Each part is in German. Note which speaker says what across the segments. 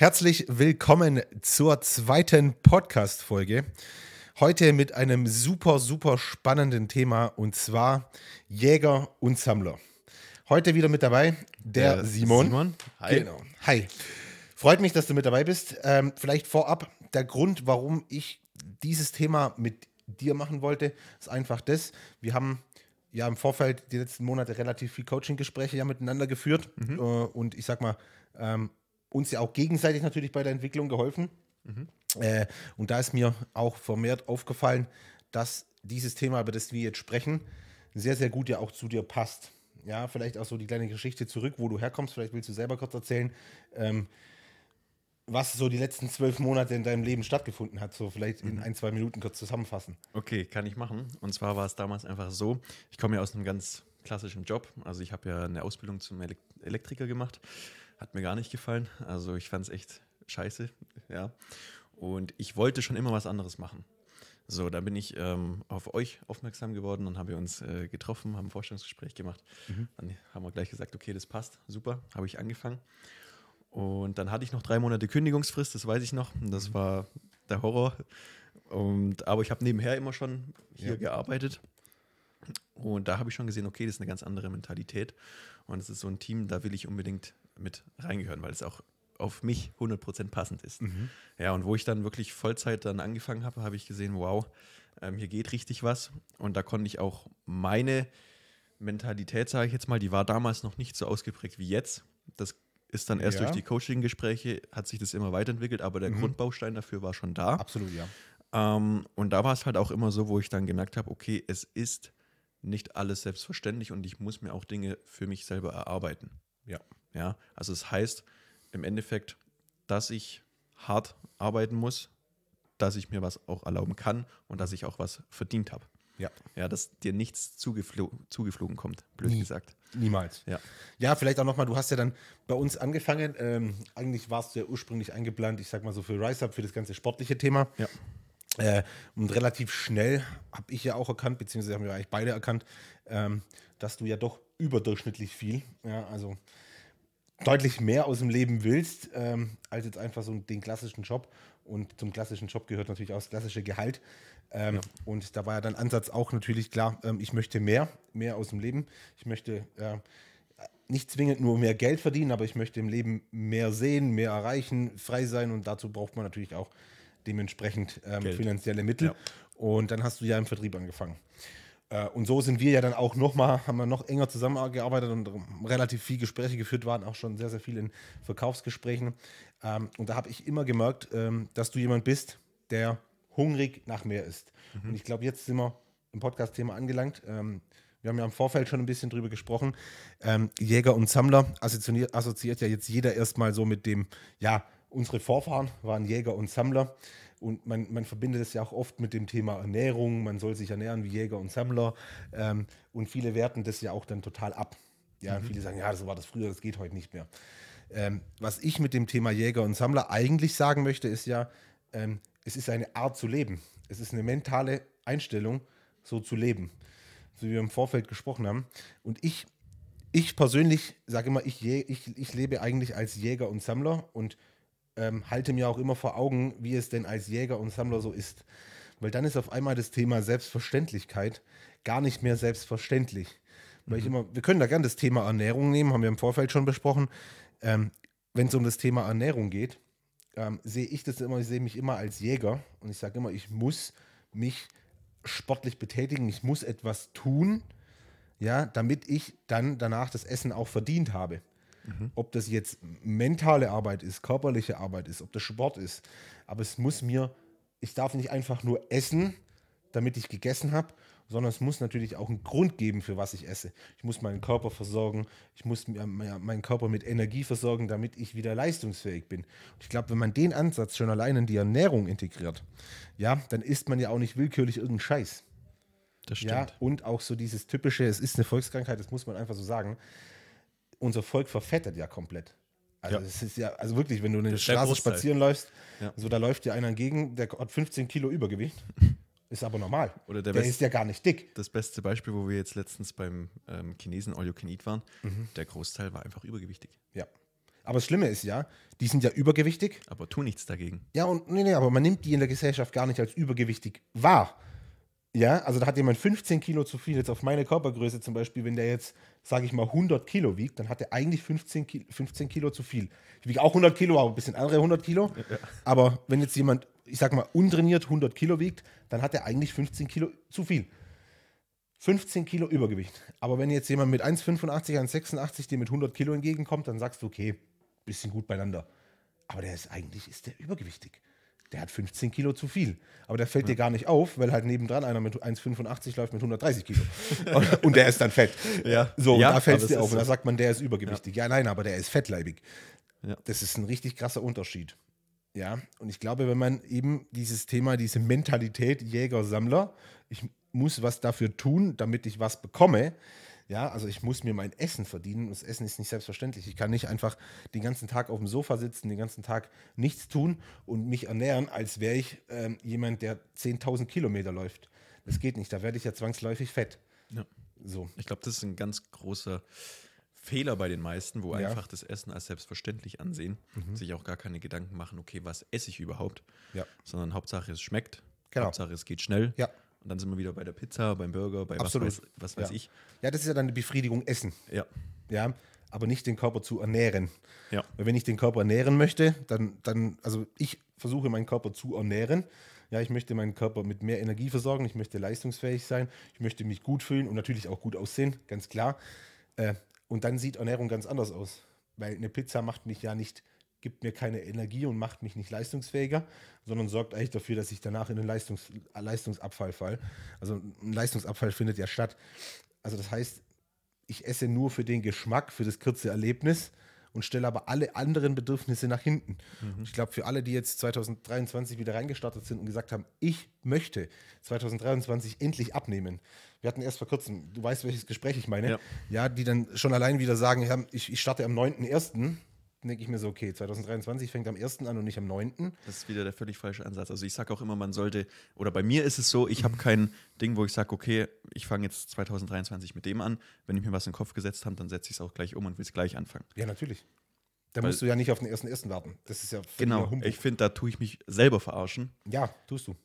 Speaker 1: Herzlich willkommen zur zweiten Podcast-Folge. Heute mit einem super, super spannenden Thema und zwar Jäger und Sammler. Heute wieder mit dabei der, der Simon.
Speaker 2: Simon,
Speaker 1: hi. Genau. Hi. Freut mich, dass du mit dabei bist. Ähm, vielleicht vorab der Grund, warum ich dieses Thema mit dir machen wollte, ist einfach das. Wir haben ja im Vorfeld die letzten Monate relativ viel Coaching-Gespräche ja miteinander geführt. Mhm. Äh, und ich sag mal, ähm, uns ja auch gegenseitig natürlich bei der Entwicklung geholfen. Mhm. Äh, und da ist mir auch vermehrt aufgefallen, dass dieses Thema, über das wir jetzt sprechen, sehr, sehr gut ja auch zu dir passt. Ja, vielleicht auch so die kleine Geschichte zurück, wo du herkommst. Vielleicht willst du selber kurz erzählen, ähm, was so die letzten zwölf Monate in deinem Leben stattgefunden hat. So vielleicht in mhm. ein, zwei Minuten kurz zusammenfassen.
Speaker 2: Okay, kann ich machen. Und zwar war es damals einfach so, ich komme ja aus einem ganz klassischen Job. Also ich habe ja eine Ausbildung zum Elektriker gemacht hat mir gar nicht gefallen. Also ich fand es echt scheiße, ja. Und ich wollte schon immer was anderes machen. So, da bin ich ähm, auf euch aufmerksam geworden und haben wir uns äh, getroffen, haben ein Vorstellungsgespräch gemacht. Mhm. Dann haben wir gleich gesagt, okay, das passt, super, habe ich angefangen. Und dann hatte ich noch drei Monate Kündigungsfrist, das weiß ich noch. Das mhm. war der Horror. Und, aber ich habe nebenher immer schon hier ja. gearbeitet. Und da habe ich schon gesehen, okay, das ist eine ganz andere Mentalität. Und es ist so ein Team, da will ich unbedingt mit reingehören, weil es auch auf mich 100% passend ist. Mhm. Ja, und wo ich dann wirklich Vollzeit dann angefangen habe, habe ich gesehen, wow, ähm, hier geht richtig was. Und da konnte ich auch meine Mentalität, sage ich jetzt mal, die war damals noch nicht so ausgeprägt wie jetzt. Das ist dann erst ja. durch die Coaching-Gespräche, hat sich das immer weiterentwickelt, aber der mhm. Grundbaustein dafür war schon da.
Speaker 1: Absolut, ja.
Speaker 2: Ähm, und da war es halt auch immer so, wo ich dann gemerkt habe, okay, es ist nicht alles selbstverständlich und ich muss mir auch Dinge für mich selber erarbeiten. Ja. Ja, also es das heißt im Endeffekt, dass ich hart arbeiten muss, dass ich mir was auch erlauben kann und dass ich auch was verdient habe.
Speaker 1: Ja.
Speaker 2: Ja, dass dir nichts zugeflo zugeflogen kommt, blöd
Speaker 1: Nie.
Speaker 2: gesagt.
Speaker 1: Niemals.
Speaker 2: Ja.
Speaker 1: Ja, vielleicht auch nochmal, du hast ja dann bei uns angefangen. Ähm, eigentlich warst du ja ursprünglich eingeplant, ich sag mal so für Rise Up, für das ganze sportliche Thema.
Speaker 2: Ja.
Speaker 1: Äh, und relativ schnell habe ich ja auch erkannt, beziehungsweise haben wir eigentlich beide erkannt, ähm, dass du ja doch überdurchschnittlich viel, ja, also deutlich mehr aus dem Leben willst, ähm, als jetzt einfach so den klassischen Job. Und zum klassischen Job gehört natürlich auch das klassische Gehalt. Ähm, ja. Und da war ja dann Ansatz auch natürlich klar, ähm, ich möchte mehr, mehr aus dem Leben. Ich möchte äh, nicht zwingend nur mehr Geld verdienen, aber ich möchte im Leben mehr sehen, mehr erreichen, frei sein und dazu braucht man natürlich auch dementsprechend ähm, finanzielle Mittel. Ja. Und dann hast du ja im Vertrieb angefangen. Äh, und so sind wir ja dann auch nochmal, haben wir noch enger zusammengearbeitet und relativ viel Gespräche geführt, waren auch schon sehr, sehr viel in Verkaufsgesprächen. Ähm, und da habe ich immer gemerkt, ähm, dass du jemand bist, der hungrig nach mehr ist. Mhm. Und ich glaube, jetzt sind wir im Podcast-Thema angelangt. Ähm, wir haben ja im Vorfeld schon ein bisschen drüber gesprochen. Jäger und Sammler assoziiert, assoziiert ja jetzt jeder erstmal so mit dem, ja, unsere Vorfahren waren Jäger und Sammler. Und man, man verbindet es ja auch oft mit dem Thema Ernährung. Man soll sich ernähren wie Jäger und Sammler. Ähm, und viele werten das ja auch dann total ab. Ja, mhm. viele sagen, ja, so war das früher, das geht heute nicht mehr. Ähm, was ich mit dem Thema Jäger und Sammler eigentlich sagen möchte, ist ja, ähm, es ist eine Art zu leben. Es ist eine mentale Einstellung, so zu leben. So wie wir im Vorfeld gesprochen haben. Und ich, ich persönlich sage immer, ich, ich, ich lebe eigentlich als Jäger und Sammler und ähm, halte mir auch immer vor Augen, wie es denn als Jäger und Sammler so ist. Weil dann ist auf einmal das Thema Selbstverständlichkeit gar nicht mehr selbstverständlich. Weil ich mhm. immer, wir können da gerne das Thema Ernährung nehmen, haben wir im Vorfeld schon besprochen. Ähm, Wenn es um das Thema Ernährung geht, ähm, sehe ich das immer, ich sehe mich immer als Jäger und ich sage immer, ich muss mich sportlich betätigen, ich muss etwas tun, ja, damit ich dann danach das Essen auch verdient habe. Mhm. Ob das jetzt mentale Arbeit ist, körperliche Arbeit ist, ob das Sport ist. Aber es muss mir, ich darf nicht einfach nur essen, damit ich gegessen habe, sondern es muss natürlich auch einen Grund geben, für was ich esse. Ich muss meinen Körper versorgen, ich muss meinen Körper mit Energie versorgen, damit ich wieder leistungsfähig bin. Und ich glaube, wenn man den Ansatz schon allein in die Ernährung integriert, ja, dann isst man ja auch nicht willkürlich irgendeinen Scheiß.
Speaker 2: Das stimmt.
Speaker 1: Ja, und auch so dieses typische, es ist eine Volkskrankheit, das muss man einfach so sagen unser Volk verfettet ja komplett. Also es ist ja, also wirklich, wenn du in der Straße spazieren läufst, ja. so da läuft dir einer entgegen, der hat 15 Kilo Übergewicht. Ist aber normal.
Speaker 2: Oder der,
Speaker 1: der ist ja gar nicht dick.
Speaker 2: Das beste Beispiel, wo wir jetzt letztens beim ähm, Chinesen All You Can Eat waren, mhm. der Großteil war einfach übergewichtig.
Speaker 1: Ja. Aber das Schlimme ist ja, die sind ja übergewichtig.
Speaker 2: Aber tu nichts dagegen.
Speaker 1: Ja, und nee, nee, aber man nimmt die in der Gesellschaft gar nicht als übergewichtig wahr. Ja, also da hat jemand 15 Kilo zu viel. Jetzt auf meine Körpergröße zum Beispiel, wenn der jetzt, sage ich mal, 100 Kilo wiegt, dann hat er eigentlich 15 Kilo, 15 Kilo zu viel. Ich wiege auch 100 Kilo, aber ein bisschen andere 100 Kilo. Aber wenn jetzt jemand, ich sag mal, untrainiert 100 Kilo wiegt, dann hat er eigentlich 15 Kilo zu viel. 15 Kilo Übergewicht. Aber wenn jetzt jemand mit 1,85, 1,86 dir mit 100 Kilo entgegenkommt, dann sagst du, okay, bisschen gut beieinander. Aber der ist eigentlich ist der übergewichtig. Der hat 15 Kilo zu viel. Aber der fällt dir gar nicht auf, weil halt nebendran einer mit 1,85 läuft mit 130 Kilo. Und- und der ist dann fett.
Speaker 2: Ja.
Speaker 1: So, und
Speaker 2: Ja,
Speaker 1: da fällt es dir auf.
Speaker 2: ist
Speaker 1: Und da
Speaker 2: so.
Speaker 1: sagt man, der ist übergewichtig. Ja. nein, aber der ist fettleibig.
Speaker 2: Ja.
Speaker 1: Das ist ein richtig krasser Unterschied. Ja, und ich glaube, wenn man eben dieses Thema, diese Mentalität Jäger-Sammler, ich muss was dafür tun, damit ich was bekomme. Ja, also ich muss mir mein Essen verdienen. Das Essen ist nicht selbstverständlich. Ich kann nicht einfach den ganzen Tag auf dem Sofa sitzen, den ganzen Tag nichts tun und mich ernähren, als wäre ich ähm, jemand, der 10.000 Kilometer läuft. Das geht nicht. Da werde ich ja zwangsläufig fett.
Speaker 2: Ja.
Speaker 1: So.
Speaker 2: Ich glaube, das ist ein ganz großer Fehler bei den meisten, wo
Speaker 1: Ja. Mhm.
Speaker 2: einfach das Essen als selbstverständlich ansehen, sich auch gar keine Gedanken machen, okay, was esse ich überhaupt,
Speaker 1: Ja.
Speaker 2: sondern Hauptsache es schmeckt,
Speaker 1: Genau.
Speaker 2: Hauptsache es geht schnell.
Speaker 1: Ja.
Speaker 2: Und dann sind wir wieder bei der Pizza, beim Burger, bei
Speaker 1: Absolut.
Speaker 2: was weiß, was weiß
Speaker 1: ja.
Speaker 2: ich.
Speaker 1: Ja, das ist ja dann die Befriedigung Essen.
Speaker 2: Ja.
Speaker 1: Ja, aber nicht den Körper zu ernähren.
Speaker 2: Ja.
Speaker 1: Weil wenn ich den Körper ernähren möchte, dann, dann, also ich versuche meinen Körper zu ernähren. Ja, ich möchte meinen Körper mit mehr Energie versorgen, ich möchte leistungsfähig sein, ich möchte mich gut fühlen und natürlich auch gut aussehen, ganz klar. Äh, und dann sieht Ernährung ganz anders aus. Weil eine Pizza macht mich ja nicht, gibt mir keine Energie und macht mich nicht leistungsfähiger, sondern sorgt eigentlich dafür, dass ich danach in den Leistungs Leistungsabfall fall. Also ein Leistungsabfall findet ja statt. Also das heißt, ich esse nur für den Geschmack, für das kurze Erlebnis und stelle aber alle anderen Bedürfnisse nach hinten. Ich glaube, für alle, die jetzt 2023 wieder reingestartet sind und gesagt haben, ich möchte 2023 endlich abnehmen. Wir hatten erst vor kurzem, du weißt, welches Gespräch ich meine, ja,
Speaker 2: Ja.
Speaker 1: die dann schon allein wieder sagen, ich, starte am 9.1., dann denke ich mir so, okay, 2023 fängt am 1. an und nicht am 9.
Speaker 2: Das ist wieder der völlig falsche Ansatz. Also ich sage auch immer, man sollte, oder bei mir ist es so, ich habe kein Ding, wo ich sage, okay, ich fange jetzt 2023 mit dem an. Wenn ich mir was in den Kopf gesetzt habe, dann setze ich es auch gleich um und will es gleich anfangen.
Speaker 1: Ja, natürlich. Da
Speaker 2: Weil-
Speaker 1: musst du ja nicht auf den 1.1. warten. Das ist ja
Speaker 2: Genau. Ich finde, da tue ich mich selber verarschen,
Speaker 1: Ja, tust du.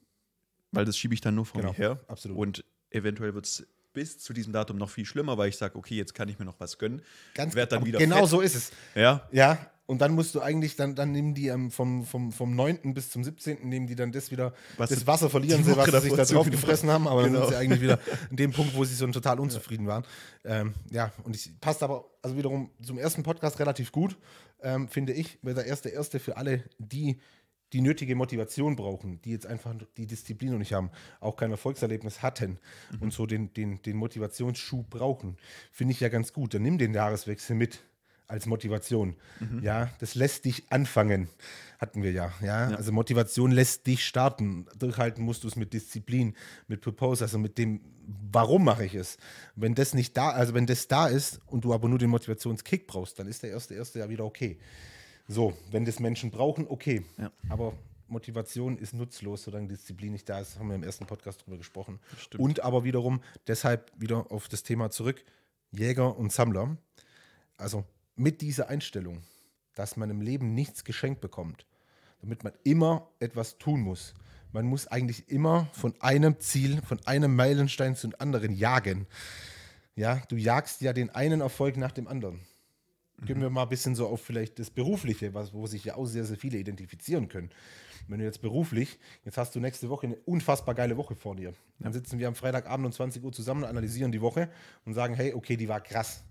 Speaker 2: weil das schiebe ich dann nur vor
Speaker 1: Genau,
Speaker 2: mir her.
Speaker 1: absolut.
Speaker 2: Und eventuell wird es bis zu diesem Datum noch viel schlimmer, weil ich sage, okay, jetzt kann ich mir noch was gönnen.
Speaker 1: Ganz
Speaker 2: Werd dann
Speaker 1: aber
Speaker 2: wieder
Speaker 1: Genau
Speaker 2: fett.
Speaker 1: so ist es.
Speaker 2: Ja,
Speaker 1: Ja, und dann musst du eigentlich, dann, dann nehmen die ähm, vom, vom, vom 9. bis zum 17. nehmen die dann das wieder,
Speaker 2: Was
Speaker 1: das Wasser verlieren sie, was sie sich da drauf gefressen haben, aber dann
Speaker 2: Genau.
Speaker 1: sind sie eigentlich wieder in dem Punkt, wo sie so total unzufrieden waren. Ähm, ja, und es passt aber, also wiederum zum ersten Podcast relativ gut, ähm, finde ich, weil der erste erste für alle, die die nötige Motivation brauchen, die jetzt einfach die Disziplin noch nicht haben, auch kein Erfolgserlebnis hatten und so den, den, den Motivationsschub brauchen, finde ich ja ganz gut. Dann nimm den Jahreswechsel mit als Motivation. Ja, das lässt dich anfangen, hatten wir ja, ja. Also Motivation lässt dich starten. Durchhalten musst du es mit Disziplin, mit Purpose, also mit dem, warum mache ich es. Wenn das nicht da, also wenn das da ist und du aber nur den Motivationskick brauchst, dann ist der erste erste ja wieder okay. So, wenn das Menschen brauchen, okay.
Speaker 2: Ja.
Speaker 1: Aber Motivation ist nutzlos, solange Disziplin nicht da ist. Haben wir im ersten Podcast drüber gesprochen.
Speaker 2: stimmt.
Speaker 1: Und aber wiederum, deshalb wieder auf das Thema zurück: Jäger und Sammler. Also mit dieser Einstellung, dass man im Leben nichts geschenkt bekommt, damit man immer etwas tun muss. Man muss eigentlich immer von einem Ziel, von einem Meilenstein zum anderen jagen. Ja, du jagst ja den einen Erfolg nach dem anderen. Gehen wir mal ein bisschen so auf vielleicht das Berufliche, was, wo sich ja auch sehr, sehr viele identifizieren können. Wenn du jetzt beruflich, jetzt hast du nächste Woche eine unfassbar geile Woche vor dir. Dann sitzen wir am Freitagabend um 20 Uhr zusammen, analysieren die Woche und sagen, hey, okay, die war krass.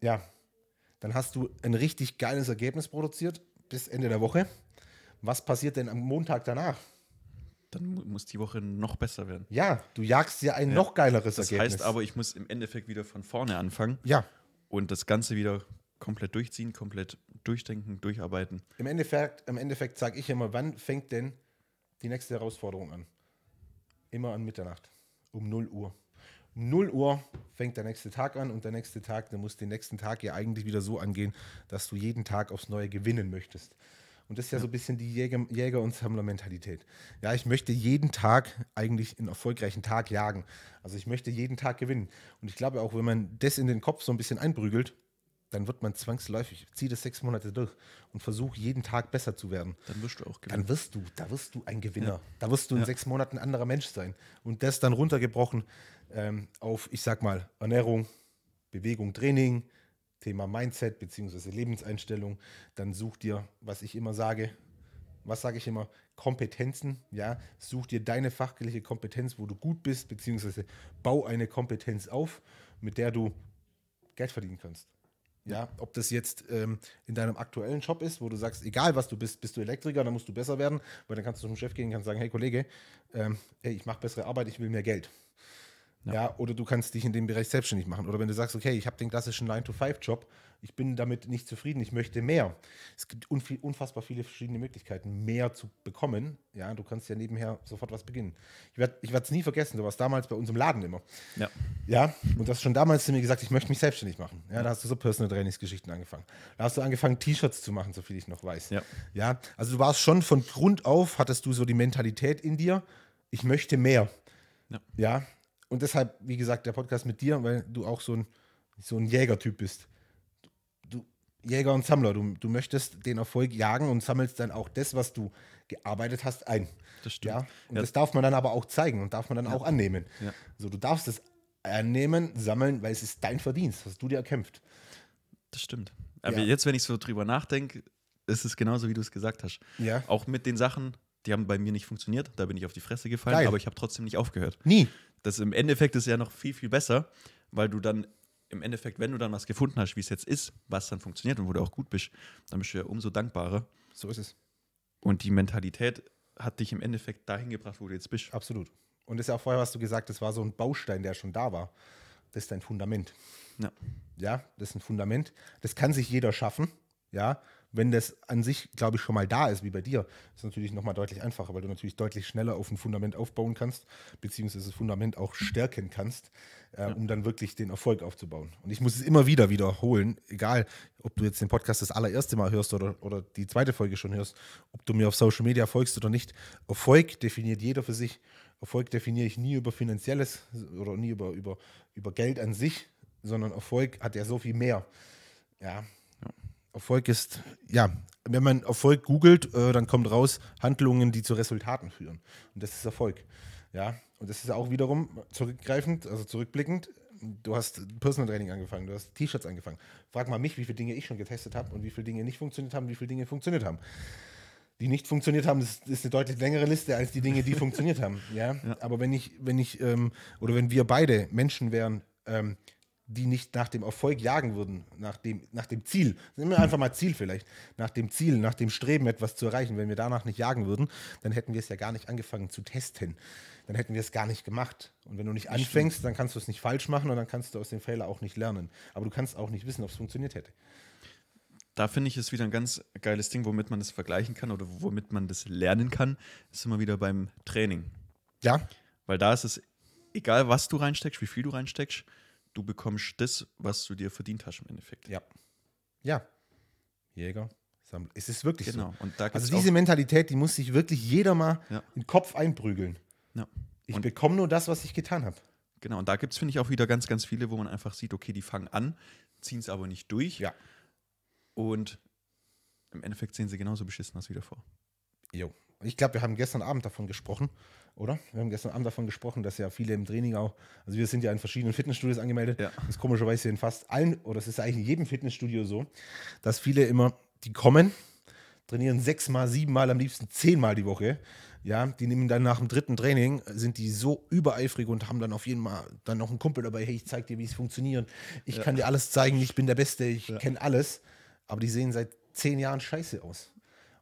Speaker 1: Ja, dann hast du ein richtig geiles Ergebnis produziert bis Ende der Woche. Was passiert denn am Montag danach?
Speaker 2: dann mu- muss die Woche noch besser werden.
Speaker 1: Ja, du jagst ja ein noch geileres
Speaker 2: Das
Speaker 1: Ergebnis.
Speaker 2: heißt aber, ich muss im Endeffekt wieder von vorne anfangen
Speaker 1: ja,
Speaker 2: und das Ganze wieder komplett durchziehen, komplett durchdenken, durcharbeiten.
Speaker 1: im Endeffekt, im Endeffekt sage ich immer, wann fängt denn die nächste Herausforderung an? Immer an Mitternacht, um 0 Uhr. Um 0 Uhr fängt der nächste Tag an und der nächste Tag, der muss den nächsten Tag ja eigentlich wieder so angehen, dass du jeden Tag aufs Neue gewinnen möchtest. Und das ist ja, so ein bisschen die Jäger, Jäger- und Sammlermentalität. Ja, ich möchte jeden Tag eigentlich einen erfolgreichen Tag jagen. Also ich möchte jeden Tag gewinnen. Und ich glaube auch, wenn man das in den Kopf so ein bisschen einprügelt, dann wird man zwangsläufig, zieh das sechs Monate durch und versuch jeden Tag besser zu werden.
Speaker 2: Dann wirst du auch gewinnen.
Speaker 1: Dann wirst du, da wirst du ein Gewinner.
Speaker 2: Ja.
Speaker 1: Da wirst du in
Speaker 2: Ja.
Speaker 1: sechs Monaten ein anderer Mensch sein. Und das dann runtergebrochen ähm, auf, ich sag mal, Ernährung, Bewegung, Training, Thema Mindset beziehungsweise Lebenseinstellung. Dann such dir, was ich immer sage, was sage ich immer, Kompetenzen, ja, such dir deine fachliche Kompetenz, wo du gut bist, beziehungsweise bau eine Kompetenz auf, mit der du Geld verdienen kannst. Ja, ob das jetzt ähm, in deinem aktuellen Job ist, wo du sagst, egal was du bist, bist du Elektriker, dann musst du besser werden, weil dann kannst du zum Chef gehen und kannst sagen, hey Kollege, ähm, hey, ich mache bessere Arbeit, ich will mehr Geld. Ja. oder du kannst dich in dem Bereich selbstständig machen. Oder wenn du sagst, okay, ich habe den klassischen 9-to-5-Job, ich bin damit nicht zufrieden, ich möchte mehr. Es gibt unfassbar viele verschiedene Möglichkeiten, mehr zu bekommen. Ja, du kannst ja nebenher sofort was beginnen. Ich werde es nie vergessen, du warst damals bei uns im Laden immer.
Speaker 2: Ja.
Speaker 1: Ja, und du hast schon damals zu mir gesagt, ich möchte mich selbstständig machen. Ja, da hast du so Personal Trainingsgeschichten angefangen. Da hast du angefangen, T-Shirts zu machen, soviel ich noch weiß.
Speaker 2: Ja.
Speaker 1: Ja, also du warst schon von Grund auf, hattest du so die Mentalität in dir, ich möchte mehr.
Speaker 2: Ja.
Speaker 1: Ja, und deshalb, wie gesagt, der Podcast mit dir, weil du auch so ein, so ein Jägertyp bist. Jäger und Sammler, du, du möchtest den Erfolg jagen und sammelst dann auch das, was du gearbeitet hast, ein.
Speaker 2: Das stimmt.
Speaker 1: Ja, und
Speaker 2: Ja.
Speaker 1: das darf man dann aber auch zeigen und darf man dann auch annehmen.
Speaker 2: Ja.
Speaker 1: So, du darfst es annehmen, sammeln, weil es ist dein Verdienst, hast du dir erkämpft.
Speaker 2: Das stimmt. Aber
Speaker 1: Ja.
Speaker 2: jetzt, wenn ich so drüber nachdenke, ist es genauso, wie du es gesagt hast.
Speaker 1: Ja.
Speaker 2: Auch mit den Sachen, die haben bei mir nicht funktioniert. Da bin ich auf die Fresse gefallen,
Speaker 1: Geil.
Speaker 2: aber ich habe trotzdem nicht aufgehört.
Speaker 1: Nie.
Speaker 2: Das im Endeffekt ist ja noch viel, viel besser, weil du dann im Endeffekt, wenn du dann was gefunden hast, wie es jetzt ist, was dann funktioniert und wo du auch gut bist, dann bist du ja umso dankbarer.
Speaker 1: So ist es.
Speaker 2: Und die Mentalität hat dich im Endeffekt dahin gebracht, wo du jetzt bist.
Speaker 1: Absolut. Und das ist ja auch vorher, was du gesagt das war so ein Baustein, der schon da war. Das ist dein Fundament.
Speaker 2: Ja.
Speaker 1: Ja, das ist ein Fundament. Das kann sich jeder schaffen. Ja, wenn das an sich, glaube ich, schon mal da ist, wie bei dir, ist natürlich nochmal deutlich einfacher, weil du natürlich deutlich schneller auf ein Fundament aufbauen kannst, beziehungsweise das Fundament auch stärken kannst, äh, um dann wirklich den Erfolg aufzubauen. Und ich muss es immer wieder wiederholen, egal, ob du jetzt den Podcast das allererste Mal hörst oder, oder die zweite Folge schon hörst, ob du mir auf Social Media folgst oder nicht. Erfolg definiert jeder für sich. Erfolg definiere ich nie über Finanzielles oder nie über, über, über Geld an sich, sondern Erfolg hat ja so viel mehr. Ja. Erfolg ist, ja, wenn man Erfolg googelt, äh, dann kommt raus Handlungen, die zu Resultaten führen. Und das ist Erfolg. Ja. Und das ist auch wiederum zurückgreifend, also zurückblickend. Du hast Personal Training angefangen, du hast T-Shirts angefangen. Frag mal mich, wie viele Dinge ich schon getestet habe und wie viele Dinge nicht funktioniert haben, wie viele Dinge funktioniert haben die nicht funktioniert haben, das ist eine deutlich längere Liste als die Dinge, die funktioniert haben. Ja? Aber wenn ich, wenn ich, ähm, oder wenn wir beide Menschen wären, ähm, die nicht nach dem Erfolg jagen würden, nach dem, nach dem Ziel, nehmen wir einfach mal Ziel vielleicht, nach dem Ziel, nach dem Streben, etwas zu erreichen, wenn wir danach nicht jagen würden, dann hätten wir es ja gar nicht angefangen zu testen. Dann hätten wir es gar nicht gemacht. Und wenn du nicht anfängst, dann kannst du es nicht falsch machen und dann kannst du aus dem Fehler auch nicht lernen. Aber du kannst auch nicht wissen, ob es funktioniert hätte.
Speaker 2: Da finde ich es wieder ein ganz geiles Ding, womit man das vergleichen kann oder womit man das lernen kann, ist immer wieder beim Training.
Speaker 1: Ja,
Speaker 2: Weil da ist es egal, was du reinsteckst, wie viel du reinsteckst, du bekommst das, was du dir verdient hast im Endeffekt.
Speaker 1: Ja. Ja. Jäger, Sammler. Es ist wirklich
Speaker 2: Genau.
Speaker 1: so.
Speaker 2: Und da
Speaker 1: Also diese Mentalität, die muss sich wirklich jeder mal
Speaker 2: Ja.
Speaker 1: in den Kopf einprügeln.
Speaker 2: ja.
Speaker 1: Ich bekomme nur das, was ich getan habe.
Speaker 2: Genau, und da gibt es, finde ich, auch wieder ganz, ganz viele, wo man einfach sieht, okay, die fangen an, ziehen es aber nicht durch.
Speaker 1: Ja.
Speaker 2: Und im Endeffekt sehen sie genauso beschissen aus wie davor.
Speaker 1: Jo. Ich glaube, wir haben gestern Abend davon gesprochen, oder? Wir haben gestern Abend davon gesprochen, dass ja viele im Training auch, also wir sind ja in verschiedenen Fitnessstudios angemeldet.
Speaker 2: Ja.
Speaker 1: Das ist komischerweise in fast allen, oder es ist eigentlich in jedem Fitnessstudio so, dass viele immer, die kommen, trainieren sechsmal, siebenmal, am liebsten zehnmal die Woche. Ja, die nehmen dann nach dem dritten Training, sind die so übereifrig und haben dann auf jeden Mal dann noch einen Kumpel dabei, hey, ich zeig dir, wie es funktioniert. Ich kann dir alles zeigen, ich bin der Beste, ich kenne alles. Aber die sehen seit zehn Jahren scheiße aus.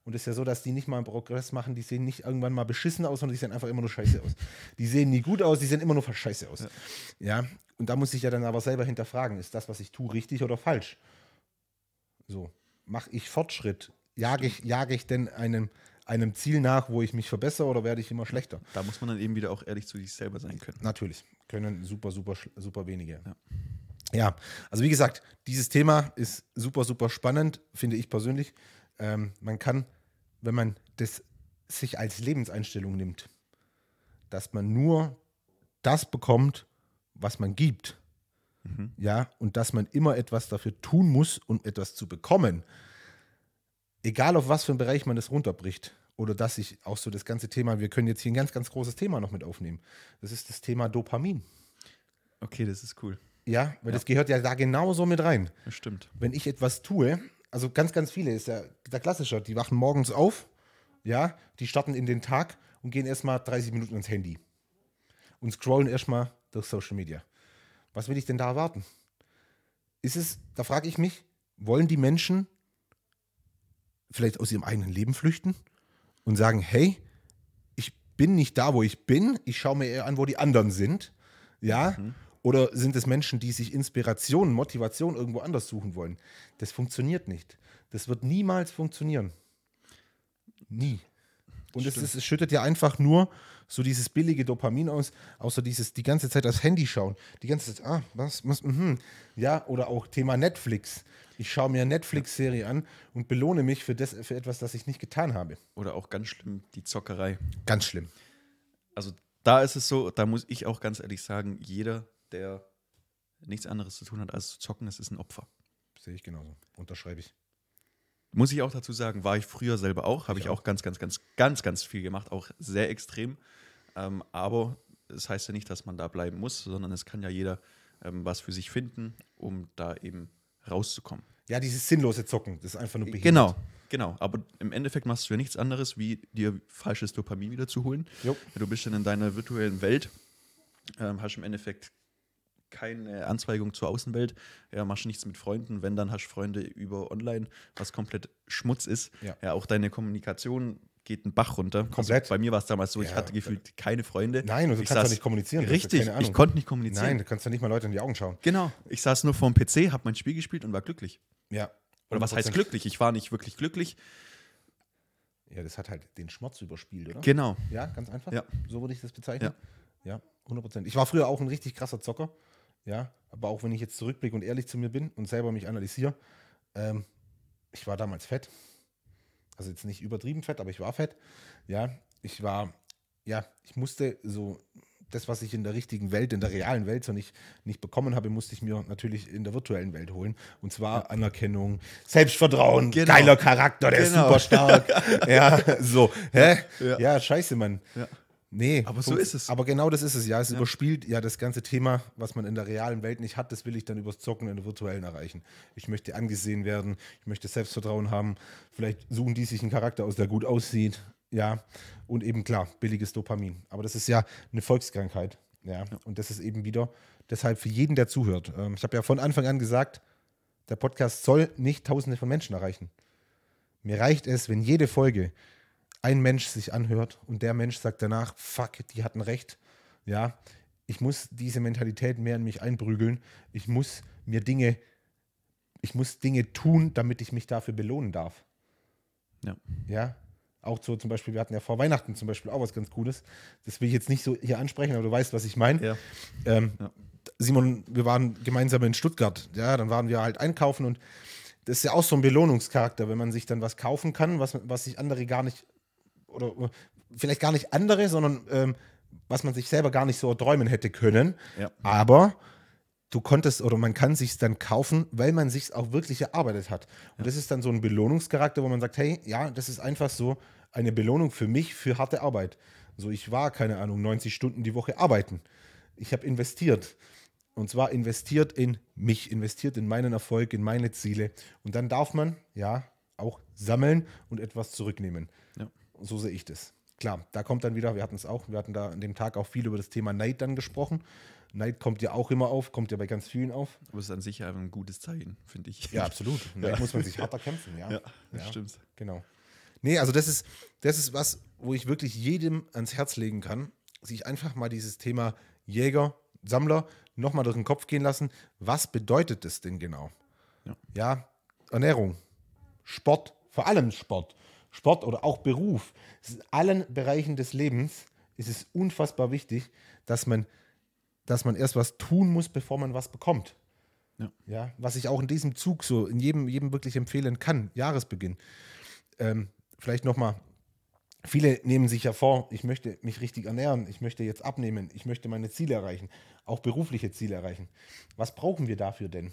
Speaker 1: Und es ist ja so, dass die nicht mal einen Progress machen, die sehen nicht irgendwann mal beschissen aus, sondern die sehen einfach immer nur scheiße aus. Die sehen nie gut aus, die sehen immer nur scheiße aus. Ja. und da muss ich ja dann aber selber hinterfragen, ist das, was ich tue, richtig oder falsch? So, mache ich Fortschritt? Jage ich, jage ich denn einem, einem Ziel nach, wo ich mich verbessere oder werde ich immer schlechter?
Speaker 2: Da muss man dann eben wieder auch ehrlich zu sich selber sein können.
Speaker 1: Natürlich, können super, super, super wenige. Ja. also wie gesagt, dieses Thema ist super, super spannend, finde ich persönlich. Ähm, man kann, wenn man das sich als Lebenseinstellung nimmt, dass man nur das bekommt, was man gibt, Ja, und dass man immer etwas dafür tun muss, um etwas zu bekommen. Egal auf was für einen Bereich man das runterbricht. Oder dass ich auch so das ganze Thema, wir können jetzt hier ein ganz, ganz großes Thema noch mit aufnehmen. Das ist das Thema Dopamin.
Speaker 2: Okay, das ist cool.
Speaker 1: Ja, weil das gehört ja da genauso mit rein.
Speaker 2: Das stimmt.
Speaker 1: wenn ich etwas tue, also ganz, ganz viele ist ja der Klassischer, die wachen morgens auf, ja, die starten in den Tag und gehen erstmal 30 Minuten ins Handy und scrollen erstmal durch Social Media. Was will ich denn da erwarten? Ist es, da frage ich mich, wollen die Menschen vielleicht aus ihrem eigenen Leben flüchten und sagen, hey, ich bin nicht da, wo ich bin, ich schaue mir eher an, wo die anderen sind, ja? Oder sind es Menschen, die sich Inspiration, Motivation irgendwo anders suchen wollen? Das funktioniert nicht. Das wird niemals funktionieren. Nie. Und es, ist, es schüttet ja einfach nur so dieses billige Dopamin aus, außer dieses die ganze Zeit aufs Handy schauen. Die ganze Zeit, ah, was, was, mhm. Ja, oder auch Thema Netflix. Ich schaue mir eine Netflix-Serie an und belohne mich für, das, für etwas, das ich nicht getan habe.
Speaker 2: Oder auch ganz schlimm die Zockerei.
Speaker 1: Ganz schlimm.
Speaker 2: Also da ist es so, da muss ich auch ganz ehrlich sagen, jeder, der nichts anderes zu tun hat als zu zocken, das ist ein Opfer.
Speaker 1: Sehe ich genauso. Unterschreibe ich.
Speaker 2: Muss ich auch dazu sagen, war ich früher selber auch, habe ich auch ganz, ganz, ganz, ganz, ganz viel gemacht, auch sehr extrem. Ähm, aber es das heißt ja nicht, dass man da bleiben muss, sondern es kann ja jeder ähm, was für sich finden, um da eben rauszukommen.
Speaker 1: Ja, dieses sinnlose Zocken, das ist einfach nur behindert.
Speaker 2: Genau, genau. Aber im Endeffekt machst du ja nichts anderes, wie dir falsches Dopamin wieder zu holen.
Speaker 1: Jo.
Speaker 2: Du bist dann in deiner virtuellen Welt, ähm, hast im Endeffekt keine Anzweigung zur Außenwelt, ja, machst nichts mit Freunden, wenn dann hast du Freunde über online, was komplett Schmutz ist.
Speaker 1: Ja.
Speaker 2: auch deine Kommunikation geht einen Bach runter.
Speaker 1: Komplett.
Speaker 2: Also bei mir war es damals so, ich
Speaker 1: Ja.
Speaker 2: hatte gefühlt keine Freunde.
Speaker 1: Nein, du
Speaker 2: Ich
Speaker 1: kannst
Speaker 2: saß-
Speaker 1: nicht kommunizieren. ja
Speaker 2: Richtig, ich konnte nicht kommunizieren.
Speaker 1: Nein, du kannst doch nicht mal Leute in die Augen schauen.
Speaker 2: Genau, ich saß nur vorm PC, habe mein Spiel gespielt und war glücklich.
Speaker 1: Ja.
Speaker 2: Oder was heißt
Speaker 1: 100%.
Speaker 2: glücklich? Ich war nicht wirklich glücklich.
Speaker 1: Ja, das hat halt den Schmerz überspielt, oder?
Speaker 2: Genau.
Speaker 1: Ja, ganz einfach.
Speaker 2: Ja.
Speaker 1: So würde ich das bezeichnen. Ja. 100 Prozent. Ich war früher auch ein richtig krasser Zocker. Ja, aber auch wenn ich jetzt zurückblicke und ehrlich zu mir bin und selber mich analysiere, ähm, ich war damals fett. Also jetzt nicht übertrieben fett, aber ich war fett. Ja, ich war, ja, ich musste so das, was ich in der richtigen Welt, in der realen Welt so nicht, nicht bekommen habe, musste ich mir natürlich in der virtuellen Welt holen. Und zwar Anerkennung, Selbstvertrauen,
Speaker 2: Genau.
Speaker 1: geiler Charakter, der
Speaker 2: Genau.
Speaker 1: ist super stark. ja, so. Hä?
Speaker 2: Ja.
Speaker 1: Ja, scheiße, Mann.
Speaker 2: Ja.
Speaker 1: Nee,
Speaker 2: Aber so ist es.
Speaker 1: Aber genau das ist es, ja. Es überspielt ja das ganze Thema, was man in der realen Welt nicht hat, das will ich dann übers Zocken in der virtuellen erreichen. Ich möchte angesehen werden, ich möchte Selbstvertrauen haben. Vielleicht suchen die sich einen Charakter aus, der gut aussieht, ja. Und eben klar, billiges Dopamin. Aber das ist ja eine Volkskrankheit, ja. Und das ist eben wieder deshalb für jeden, der zuhört. Ähm, ich habe ja von Anfang an gesagt, der Podcast soll nicht Tausende von Menschen erreichen. Mir reicht es, wenn jede Folge ein Mensch sich anhört und der Mensch sagt danach, fuck, die hatten recht. Ja, ich muss diese Mentalität mehr in mich einprügeln. Ich muss mir Dinge, ich muss Dinge tun, damit ich mich dafür belohnen darf.
Speaker 2: Ja.
Speaker 1: Ja. Auch so zum Beispiel, wir hatten ja vor Weihnachten zum Beispiel auch was ganz Cooles. Das will ich jetzt nicht so hier ansprechen, aber du weißt, was ich meine.
Speaker 2: Ja.
Speaker 1: Ähm,
Speaker 2: Ja.
Speaker 1: Simon, wir waren gemeinsam in Stuttgart. Ja, dann waren wir halt einkaufen und das ist ja auch so ein Belohnungscharakter, wenn man sich dann was kaufen kann, was, was sich andere gar nicht, oder äh, vielleicht gar nicht andere, sondern ähm, was man sich selber gar nicht so träumen hätte können.
Speaker 2: Ja.
Speaker 1: Aber du konntest oder man kann sich dann kaufen, weil man sich auch wirklich erarbeitet hat. Und das ist dann so ein Belohnungscharakter, wo man sagt, hey, ja, das ist einfach so eine Belohnung für mich für harte Arbeit. So, ich war, keine Ahnung, 90 Stunden die Woche arbeiten. Ich habe investiert. Und zwar investiert in mich, investiert in meinen Erfolg, in meine Ziele. Und dann darf man, ja, auch sammeln und etwas zurücknehmen.
Speaker 2: Ja.
Speaker 1: So sehe ich das. Klar, da kommt dann wieder, wir hatten es auch, wir hatten da an dem Tag auch viel über das Thema Neid dann gesprochen. Neid kommt ja auch immer auf, kommt ja bei ganz vielen auf.
Speaker 2: Aber es ist an sich ja ein gutes Zeichen, finde ich.
Speaker 1: Ja, absolut. Neid muss man sich harter kämpfen, ja.
Speaker 2: Ja, das
Speaker 1: Ja.
Speaker 2: stimmt.
Speaker 1: Genau. Nee, also das ist, das ist was, wo ich wirklich jedem ans Herz legen kann, sich einfach mal dieses Thema Jäger, Sammler nochmal durch den Kopf gehen lassen. Was bedeutet das denn genau?
Speaker 2: Ja.
Speaker 1: ja, Ernährung, Sport, vor allem Sport, Sport oder auch Beruf. In allen Bereichen des Lebens ist es unfassbar wichtig, dass man, dass man erst was tun muss, bevor man was bekommt.
Speaker 2: Ja.
Speaker 1: Ja, was ich auch in diesem Zug so in jedem, jedem wirklich empfehlen kann, Jahresbeginn. Ähm, vielleicht nochmal viele nehmen sich ja vor, ich möchte mich richtig ernähren, ich möchte jetzt abnehmen, ich möchte meine Ziele erreichen, auch berufliche Ziele erreichen. Was brauchen wir dafür denn?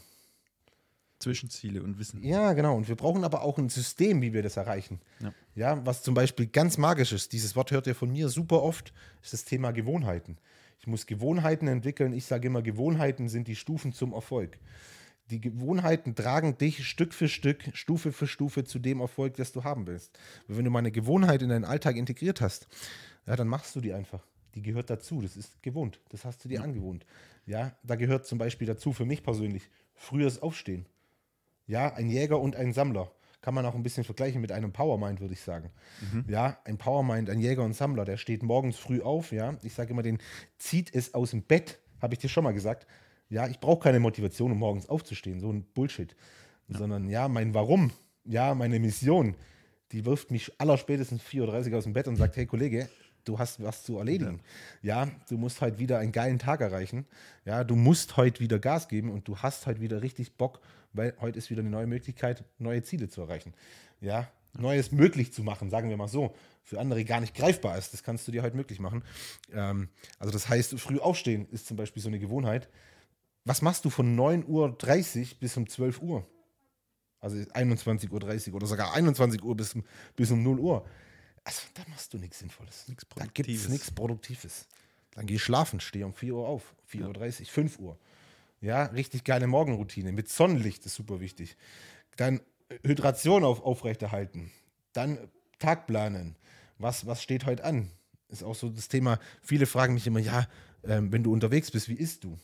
Speaker 2: Zwischenziele und Wissen.
Speaker 1: Ja, genau. Und wir brauchen aber auch ein System, wie wir das erreichen.
Speaker 2: Ja.
Speaker 1: Ja, was zum Beispiel ganz magisch ist, dieses Wort hört ihr von mir super oft, ist das Thema Gewohnheiten. Ich muss Gewohnheiten entwickeln. Ich sage immer, Gewohnheiten sind die Stufen zum Erfolg. Die Gewohnheiten tragen dich Stück für Stück, Stufe für Stufe zu dem Erfolg, das du haben willst. Und wenn du mal eine Gewohnheit in deinen Alltag integriert hast, ja, dann machst du die einfach. Die gehört dazu. Das ist gewohnt. Das hast du dir angewohnt. Ja, da gehört zum Beispiel dazu für mich persönlich frühes Aufstehen. Ja, ein Jäger und ein Sammler. Kann man auch ein bisschen vergleichen mit einem Powermind, würde ich sagen. Ja, ein Powermind, ein Jäger und Sammler, der steht morgens früh auf, ja. Ich sage immer, den zieht es aus dem Bett, habe ich dir schon mal gesagt. Ja, ich brauche keine Motivation, um morgens aufzustehen, so ein Bullshit. Sondern ja, mein Warum, ja, meine Mission, die wirft mich allerspätestens 4.30 Uhr aus dem Bett und sagt, hey Kollege, du hast was zu erledigen. Ja. du musst heute wieder einen geilen Tag erreichen. Ja, du musst heute wieder Gas geben und du hast heute wieder richtig Bock, weil heute ist wieder eine neue Möglichkeit, neue Ziele zu erreichen. Ja, Neues möglich zu machen, sagen wir mal so. Für andere gar nicht greifbar ist, das kannst du dir heute möglich machen. Ähm, also das heißt, früh aufstehen ist zum Beispiel so eine Gewohnheit. Was machst du von 9.30 Uhr bis um 12 Uhr? Also 21.30 Uhr oder sogar 21 Uhr bis, bis um 0 Uhr. Also da machst du nichts Sinnvolles.
Speaker 2: Nichts
Speaker 1: Da gibt es
Speaker 2: Produktives.
Speaker 1: nichts Produktives. Dann geh schlafen, steh um 4 Uhr auf, 4.30 Uhr, 5 Uhr. Ja, richtig geile Morgenroutine. Mit Sonnenlicht ist super wichtig. Dann Hydration auf, aufrechterhalten. Dann Tag planen. Was, was steht heute an? Ist auch so das Thema. Viele fragen mich immer, ja, ähm, wenn du unterwegs bist, wie isst du?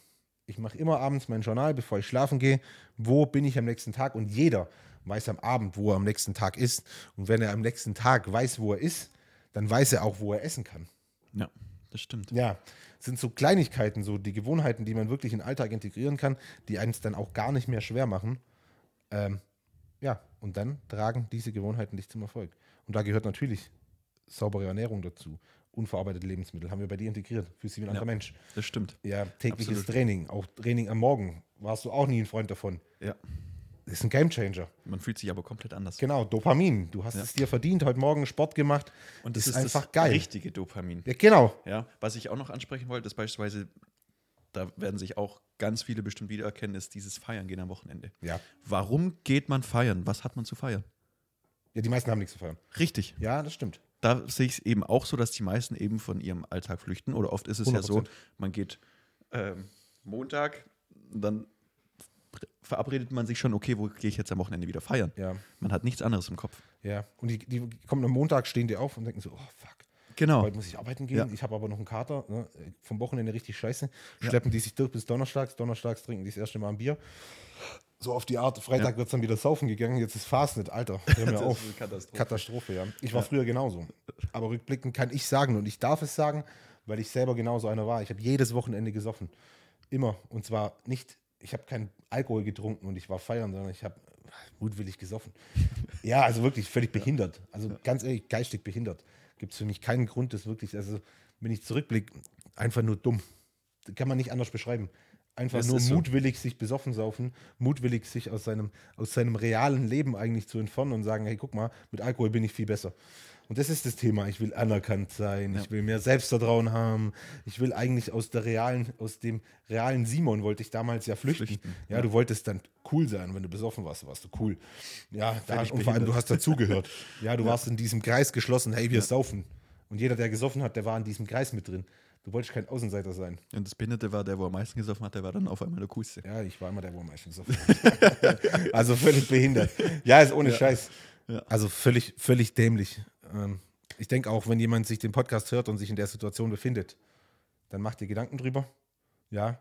Speaker 1: Ich mache immer abends mein Journal, bevor ich schlafen gehe. Wo bin ich am nächsten Tag? Und jeder weiß am Abend, wo er am nächsten Tag ist. Und wenn er am nächsten Tag weiß, wo er ist, dann weiß er auch, wo er essen kann.
Speaker 2: Ja, das stimmt.
Speaker 1: Ja, sind so Kleinigkeiten, so die Gewohnheiten, die man wirklich in den Alltag integrieren kann, die eins dann auch gar nicht mehr schwer machen. Ähm, ja, und dann tragen diese Gewohnheiten dich zum Erfolg. Und da gehört natürlich saubere Ernährung dazu. Unverarbeitete Lebensmittel haben wir bei dir integriert. Fühlst dich wie ein anderer Mensch.
Speaker 2: Das stimmt.
Speaker 1: Ja, tägliches
Speaker 2: Absolut.
Speaker 1: Training, auch Training am Morgen. Warst du auch nie ein Freund davon.
Speaker 2: Ja.
Speaker 1: Das ist ein Gamechanger.
Speaker 2: Man fühlt sich aber komplett anders.
Speaker 1: Genau, Dopamin. Du hast
Speaker 2: Ja.
Speaker 1: es dir verdient, heute Morgen Sport gemacht.
Speaker 2: Und das
Speaker 1: ist
Speaker 2: ist,
Speaker 1: einfach
Speaker 2: das
Speaker 1: geil.
Speaker 2: richtige Dopamin.
Speaker 1: Ja, genau.
Speaker 2: Ja, was ich auch noch ansprechen wollte, ist beispielsweise, da werden sich auch ganz viele bestimmt wiedererkennen, ist dieses Feiern gehen am Wochenende.
Speaker 1: Ja.
Speaker 2: Warum geht man feiern? Was hat man zu feiern?
Speaker 1: Ja, die meisten haben nichts zu feiern.
Speaker 2: Richtig.
Speaker 1: Ja, das stimmt.
Speaker 2: Da sehe ich es eben auch so, dass die meisten eben von ihrem Alltag flüchten. Oder oft ist es ja so,
Speaker 1: 100%.
Speaker 2: man geht ähm, Montag, dann verabredet man sich schon, okay, wo gehe ich jetzt am Wochenende wieder feiern?
Speaker 1: Ja.
Speaker 2: Man hat nichts anderes im Kopf.
Speaker 1: Ja, und die, die kommen am Montag, stehen die auf und denken so, oh fuck,
Speaker 2: Genau.
Speaker 1: heute muss ich arbeiten gehen,
Speaker 2: Ja.
Speaker 1: ich habe aber noch einen Kater, ne? vom Wochenende richtig scheiße. Schleppen die sich durch bis Donnerstags, Donnerstags trinken die das erste Mal ein Bier. So auf die Art, Freitag
Speaker 2: Ja.
Speaker 1: wird es dann wieder saufen gegangen, jetzt ist Fastnet, Alter, hör mir auf.
Speaker 2: Katastrophe.
Speaker 1: Katastrophe, ja. Ich war früher genauso. Aber rückblickend kann ich sagen und ich darf es sagen, weil ich selber genauso einer war. Ich habe jedes Wochenende gesoffen. Immer. Und zwar nicht, ich habe keinen Alkohol getrunken und ich war feiern, sondern ich habe mutwillig gesoffen. Ja, also wirklich völlig behindert. Also ganz ehrlich, geistig behindert. Gibt es für mich keinen Grund, das wirklich, also wenn ich zurückblicke, einfach nur dumm. Das kann man nicht anders beschreiben. Einfach
Speaker 2: Es
Speaker 1: nur
Speaker 2: ist so.
Speaker 1: mutwillig sich besoffen saufen, mutwillig sich aus seinem, aus seinem realen Leben eigentlich zu entfernen und sagen, hey, guck mal, mit Alkohol bin ich viel besser. Und das ist das Thema. Ich will anerkannt sein,
Speaker 2: Ja.
Speaker 1: ich will mehr Selbstvertrauen haben, ich will eigentlich aus der realen, aus dem realen Simon wollte ich damals ja flüchten.
Speaker 2: Flüchten,
Speaker 1: Ja,
Speaker 2: ja.
Speaker 1: du wolltest dann cool sein, wenn du besoffen warst, warst du cool. Ja, da, und vor allem du hast dazugehört. Ja, du warst in diesem Kreis geschlossen, hey, wir saufen. Und jeder, der gesoffen hat, der war in diesem Kreis mit drin. Du wolltest kein Außenseiter sein.
Speaker 2: Und das Behinderte war der, wo am meisten gesoffen hat, der war dann auf einmal der Coolste.
Speaker 1: Ja, ich war immer der, wo am meisten gesoffen hat. also völlig behindert. Ja, ist ohne Scheiß.
Speaker 2: Ja.
Speaker 1: Also völlig, völlig dämlich. Ähm, ich denke auch, wenn jemand sich den Podcast hört und sich in der Situation befindet, dann macht dir Gedanken drüber. Ja.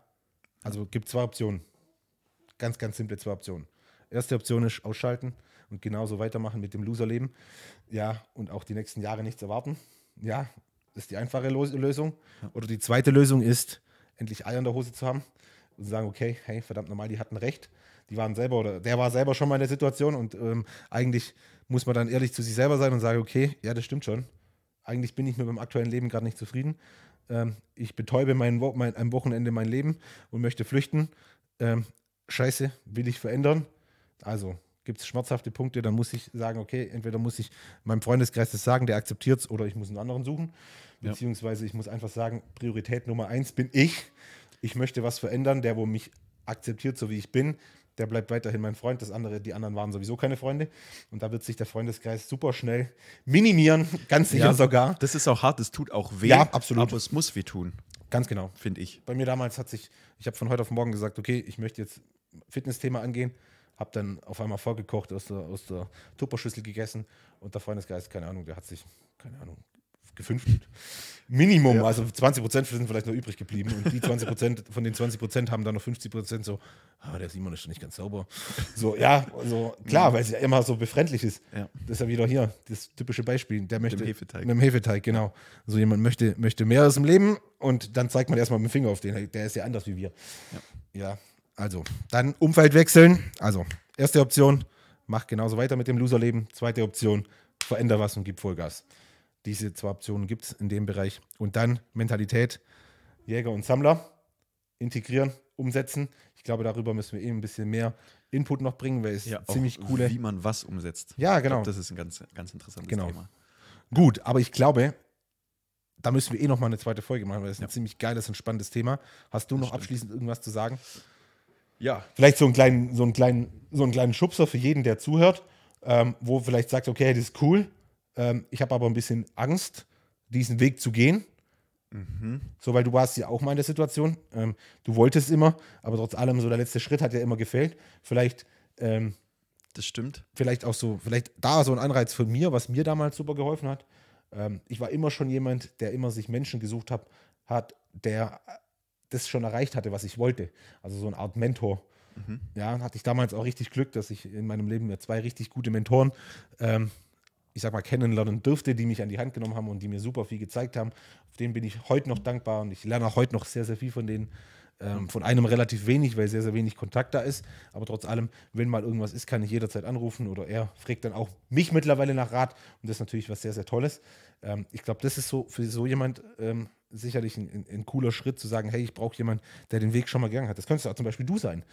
Speaker 1: Also gibt zwei Optionen. Ganz, ganz simple zwei Optionen. Erste Option ist ausschalten und genauso weitermachen mit dem Loserleben. Ja, und auch die nächsten Jahre nichts erwarten. Ja, das ist die einfache Lösung. Oder die zweite Lösung ist, endlich Eier in der Hose zu haben und zu sagen, okay, hey, verdammt normal, die hatten recht. Die waren selber oder der war selber schon mal in der Situation und ähm, eigentlich muss man dann ehrlich zu sich selber sein und sagen, okay, ja, das stimmt schon. Eigentlich bin ich mit meinem aktuellen Leben gerade nicht zufrieden. Ähm, ich betäube mein, mein, am Wochenende mein Leben und möchte flüchten. Ähm, scheiße, will ich verändern. Also gibt es schmerzhafte Punkte, dann muss ich sagen, okay, entweder muss ich meinem Freundeskreis das sagen, der akzeptiert es, oder ich muss einen anderen suchen. Beziehungsweise ich muss einfach sagen, Priorität Nummer eins bin ich. Ich möchte was verändern, der, wo mich akzeptiert, so wie ich bin, der bleibt weiterhin mein Freund. Das andere, die anderen waren sowieso keine Freunde. Und da wird sich der Freundeskreis super schnell minimieren, ganz sicher
Speaker 2: Ja.
Speaker 1: sogar.
Speaker 2: Das ist auch hart, das tut auch weh.
Speaker 1: Ja, absolut.
Speaker 2: Aber es muss weh tun,
Speaker 1: Ganz genau.
Speaker 2: finde ich.
Speaker 1: Bei mir damals hat sich, ich habe von heute auf morgen gesagt, okay, ich möchte jetzt Fitnessthema angehen, habe dann auf einmal vorgekocht, aus der, aus der Tupperschüssel gegessen und der Freundesgeist, keine Ahnung, der hat sich, keine Ahnung, gefünftelt. Minimum, also 20 Prozent sind vielleicht noch übrig geblieben und die 20 Prozent, von den 20 Prozent haben dann noch 50 Prozent so, ah, der Simon ist schon nicht ganz sauber. So, ja, also klar, weil es ja immer so befremdlich ist.
Speaker 2: Ja.
Speaker 1: Das ist ja wieder hier, das typische Beispiel. Der möchte,
Speaker 2: Hefeteig.
Speaker 1: Mit dem Hefeteig, genau. So jemand möchte, möchte mehr aus dem Leben und dann zeigt man erstmal mit dem Finger auf den. Der ist ja anders wie wir. Ja, also dann Umfeld wechseln. Also, erste Option, mach genauso weiter mit dem Loserleben. Zweite Option, veränder was und gib Vollgas. Diese zwei Optionen gibt es in dem Bereich. Und dann Mentalität, Jäger und Sammler integrieren, umsetzen. Ich glaube, darüber müssen wir eh ein bisschen mehr Input noch bringen, weil es
Speaker 2: Ja,
Speaker 1: ziemlich coole.
Speaker 2: Wie man was umsetzt.
Speaker 1: Ja, genau.
Speaker 2: glaub, das ist ein ganz, ganz interessantes
Speaker 1: Genau.
Speaker 2: Thema.
Speaker 1: Gut, aber ich glaube, da müssen wir eh noch mal eine zweite Folge machen, weil das ist
Speaker 2: Ja.
Speaker 1: ein ziemlich geiles und spannendes Thema. Hast du noch
Speaker 2: stimmt.
Speaker 1: abschließend irgendwas zu sagen?
Speaker 2: Ja,
Speaker 1: Vielleicht so einen kleinen, so einen kleinen, so einen kleinen Schubser für jeden, der zuhört, ähm, wo vielleicht sagt, okay, das ist cool. Ähm, ich habe aber ein bisschen Angst, diesen Weg zu gehen. So, weil du warst ja auch mal in der Situation. Ähm, du wolltest immer, aber trotz allem, so der letzte Schritt hat ja immer gefehlt. Vielleicht, ähm,
Speaker 2: das stimmt.
Speaker 1: vielleicht auch so, vielleicht da so ein Anreiz von mir, was mir damals super geholfen hat. Ähm, ich war immer schon jemand, der immer sich Menschen gesucht hat, hat, der das schon erreicht hatte, was ich wollte. Also so eine Art Mentor. Ja, hatte ich damals auch richtig Glück, dass ich in meinem Leben mir zwei richtig gute Mentoren, ähm, ich sag mal, kennenlernen durfte, die mich an die Hand genommen haben und die mir super viel gezeigt haben. Auf denen bin ich heute noch dankbar und ich lerne auch heute noch sehr, sehr viel von denen. Ähm, von einem relativ wenig, weil sehr, sehr wenig Kontakt da ist. Aber trotz allem, wenn mal irgendwas ist, kann ich jederzeit anrufen oder er fragt dann auch mich mittlerweile nach Rat. Und das ist natürlich was sehr, sehr Tolles. Ähm, ich glaube, das ist so für so jemand ähm, sicherlich ein, ein, ein cooler Schritt, zu sagen, hey, ich brauche jemanden, der den Weg schon mal gegangen hat. Das könntest du auch zum Beispiel du sein.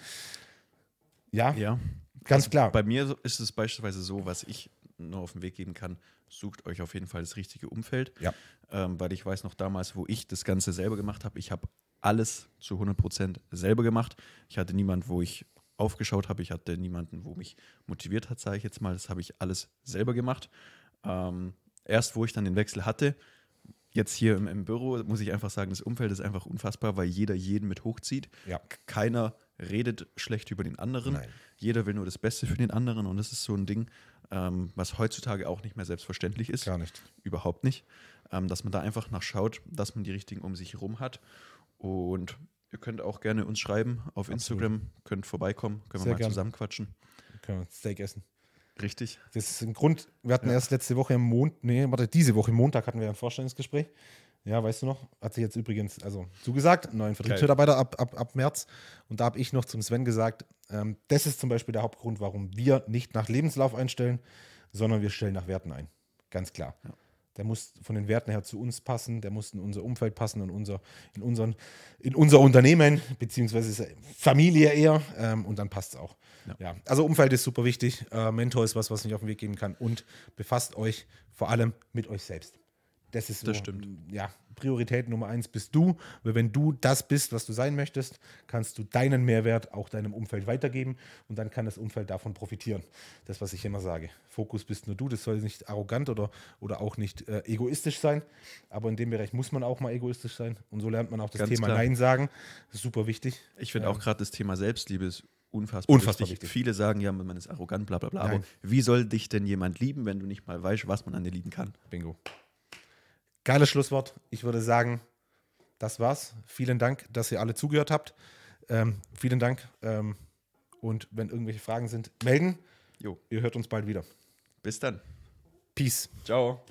Speaker 1: Ja,
Speaker 2: Ja.
Speaker 1: ganz klar.
Speaker 2: Bei mir ist es beispielsweise so, was ich nur auf den Weg geben kann, sucht euch auf jeden Fall das richtige Umfeld.
Speaker 1: Ja.
Speaker 2: Ähm, weil ich weiß noch damals, wo ich das Ganze selber gemacht habe, ich habe alles zu 100% selber gemacht. Ich hatte niemanden, wo ich aufgeschaut habe. Ich hatte niemanden, wo mich motiviert hat, sage ich jetzt mal. Das habe ich alles selber gemacht. Ähm, erst wo ich dann den Wechsel hatte, jetzt hier im, im Büro, muss ich einfach sagen, das Umfeld ist einfach unfassbar, weil jeder jeden mit hochzieht.
Speaker 1: Ja.
Speaker 2: Keiner redet schlecht über den anderen.
Speaker 1: Nein.
Speaker 2: Jeder will nur das Beste für den anderen und das ist so ein Ding, ähm, was heutzutage auch nicht mehr selbstverständlich ist.
Speaker 1: Gar nicht.
Speaker 2: Überhaupt nicht. Ähm, dass man da einfach nachschaut, dass man die richtigen um sich herum hat. Und ihr könnt auch gerne uns schreiben auf Instagram, könnt vorbeikommen, können
Speaker 1: Sehr
Speaker 2: wir mal
Speaker 1: gern.
Speaker 2: zusammen quatschen.
Speaker 1: Können wir Steak essen.
Speaker 2: Richtig.
Speaker 1: Das ist ein Grund. Wir hatten erst letzte Woche am Montag, nee, warte, diese Woche Montag hatten wir ein Vorstellungsgespräch. Ja, weißt du noch? Hat sich jetzt übrigens, also zugesagt, neuen Vertriebsmitarbeiter ab, ab, ab März. Und da habe ich noch zum Sven gesagt, ähm, das ist zum Beispiel der Hauptgrund, warum wir nicht nach Lebenslauf einstellen, sondern wir stellen nach Werten ein. Ganz klar. Der muss von den Werten her zu uns passen, der muss in unser Umfeld passen, in unser, in unseren, in unser Unternehmen, beziehungsweise Familie eher, ähm, und dann passt es auch. Ja. also Umfeld ist super wichtig. Äh, Mentor ist was, was ich auf den Weg geben kann. Und befasst euch vor allem mit euch selbst. Das ist so,
Speaker 2: Das stimmt.
Speaker 1: ja, Priorität Nummer eins bist du. Weil wenn du das bist, was du sein möchtest, kannst du deinen Mehrwert auch deinem Umfeld weitergeben und dann kann das Umfeld davon profitieren. Das, was ich immer sage. Fokus bist nur du. Das soll nicht arrogant oder, oder auch nicht äh, egoistisch sein. Aber in dem Bereich muss man auch mal egoistisch sein. Und so lernt man auch das
Speaker 2: Ganz
Speaker 1: Thema
Speaker 2: klar.
Speaker 1: Nein sagen. Das ist super wichtig.
Speaker 2: Ich finde auch gerade das Thema Selbstliebe ist unfassbar,
Speaker 1: Unfassbar
Speaker 2: wichtig.
Speaker 1: wichtig.
Speaker 2: Viele sagen ja, man ist arrogant, bla bla bla. Aber
Speaker 1: Nein.
Speaker 2: wie soll dich denn jemand lieben, wenn du nicht mal weißt, was man an dir lieben kann?
Speaker 1: Bingo. Geiles Schlusswort. Ich würde sagen, das war's. Vielen Dank, dass ihr alle zugehört habt. Ähm, vielen Dank. Ähm, und wenn irgendwelche Fragen sind, melden.
Speaker 2: Jo,
Speaker 1: Ihr hört uns bald wieder.
Speaker 2: bis dann.
Speaker 1: Peace.
Speaker 2: Ciao.